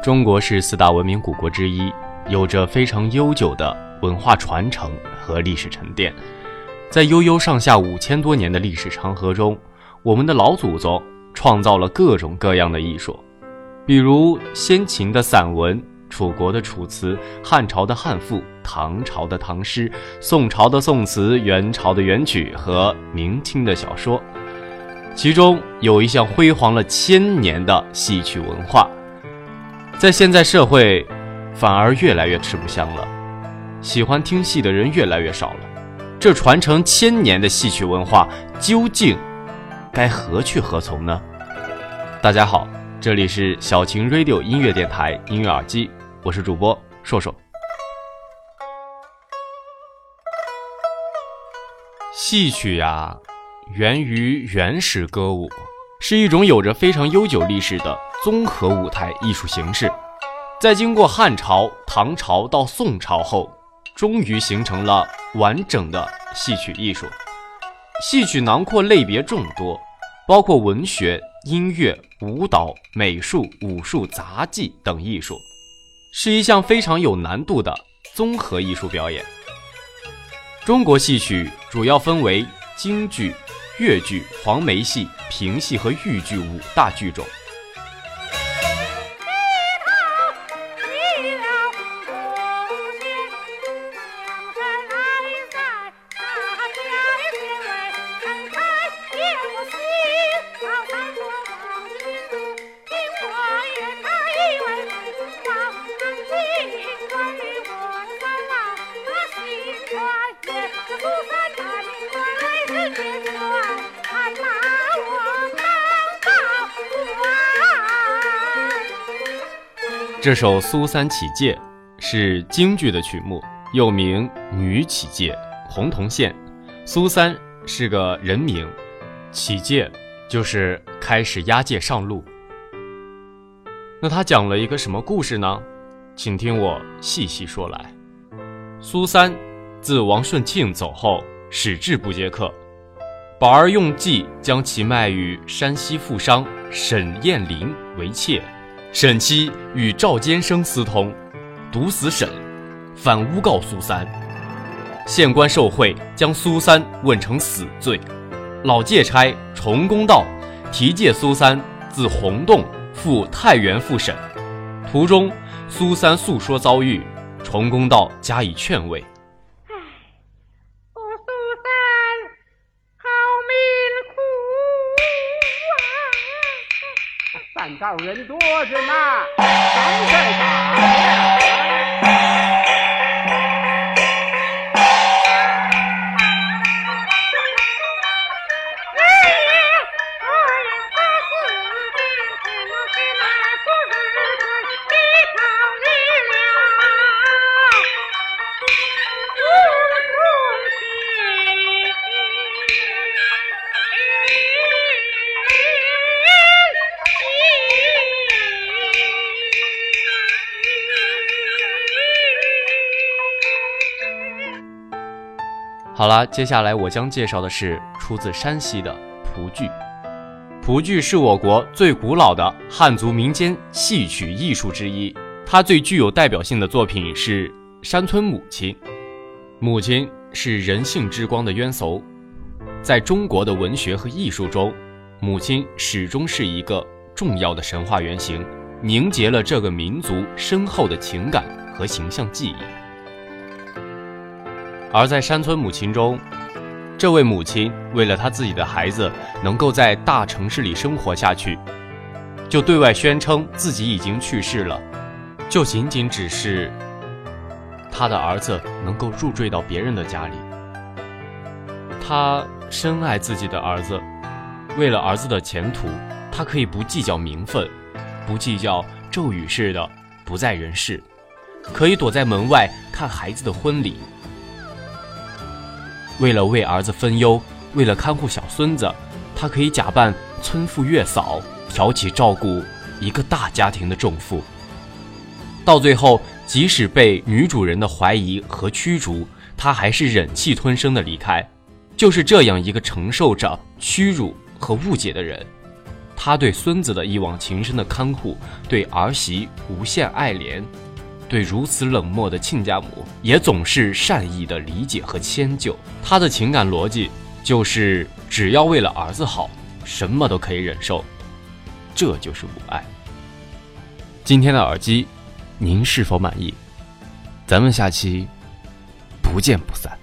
中国是四大文明古国之一，有着非常悠久的文化传承和历史沉淀。在悠悠上下五千多年的历史长河中，我们的老祖宗创造了各种各样的艺术，比如先秦的散文、楚国的楚辞、汉朝的汉赋、唐朝的唐诗、宋朝的宋词、元朝的元曲和明清的小说。其中有一项辉煌了千年的戏曲文化。在现在社会，反而越来越吃不香了，喜欢听戏的人越来越少了。这传承千年的戏曲文化究竟该何去何从呢？大家好，这里是小晴 Radio 音乐电台音乐耳机，我是主播硕硕。戏曲呀，源于原始歌舞，是一种有着非常悠久历史的。综合舞台艺术形式，在经过汉朝、唐朝到宋朝后，终于形成了完整的戏曲艺术。戏曲囊括类别众多，包括文学、音乐、舞蹈、美术、武术、杂技等艺术，是一项非常有难度的综合艺术表演。中国戏曲主要分为京剧、越剧、黄梅戏、评戏和豫剧五大剧种。这首《苏三起解》是京剧的曲目，又名《女起解》。红铜线，苏三是个人名，起解就是开始押解上路。那他讲了一个什么故事呢？请听我细细说来。苏三自王顺庆走后，矢志不接客，宝儿用计将其卖与山西富商沈燕林为妾。沈七与赵坚生私通，毒死沈，反诬告苏三。县官受贿，将苏三问成死罪。老借差重公道，提借苏三自洪洞赴太原复审。途中，苏三诉说遭遇，重公道加以劝慰。道人多着呢，咱再打。好了，接下来我将介绍的是出自山西的蒲剧。蒲剧是我国最古老的汉族民间戏曲艺术之一，它最具有代表性的作品是《山村母亲》。母亲是人性之光的冤薮，在中国的文学和艺术中，母亲始终是一个重要的神话原型，凝结了这个民族深厚的情感和形象记忆。而在山村母亲中，这位母亲为了她自己的孩子能够在大城市里生活下去，就对外宣称自己已经去世了，就仅仅只是她的儿子能够入赘到别人的家里。她深爱自己的儿子，为了儿子的前途，她可以不计较名分，不计较骤雨似的不在人世，可以躲在门外看孩子的婚礼。为了为儿子分忧，为了看护小孙子，他可以假扮村妇月嫂，挑起照顾一个大家庭的重负。到最后，即使被女主人的怀疑和驱逐，他还是忍气吞声的离开。就是这样一个承受着屈辱和误解的人，他对孙子的一往情深的看护，对儿媳无限爱怜，对如此冷漠的亲家母也总是善意的理解和迁就。他的情感逻辑就是只要为了儿子好，什么都可以忍受，这就是母爱。今天的耳机，您是否满意？咱们下期不见不散。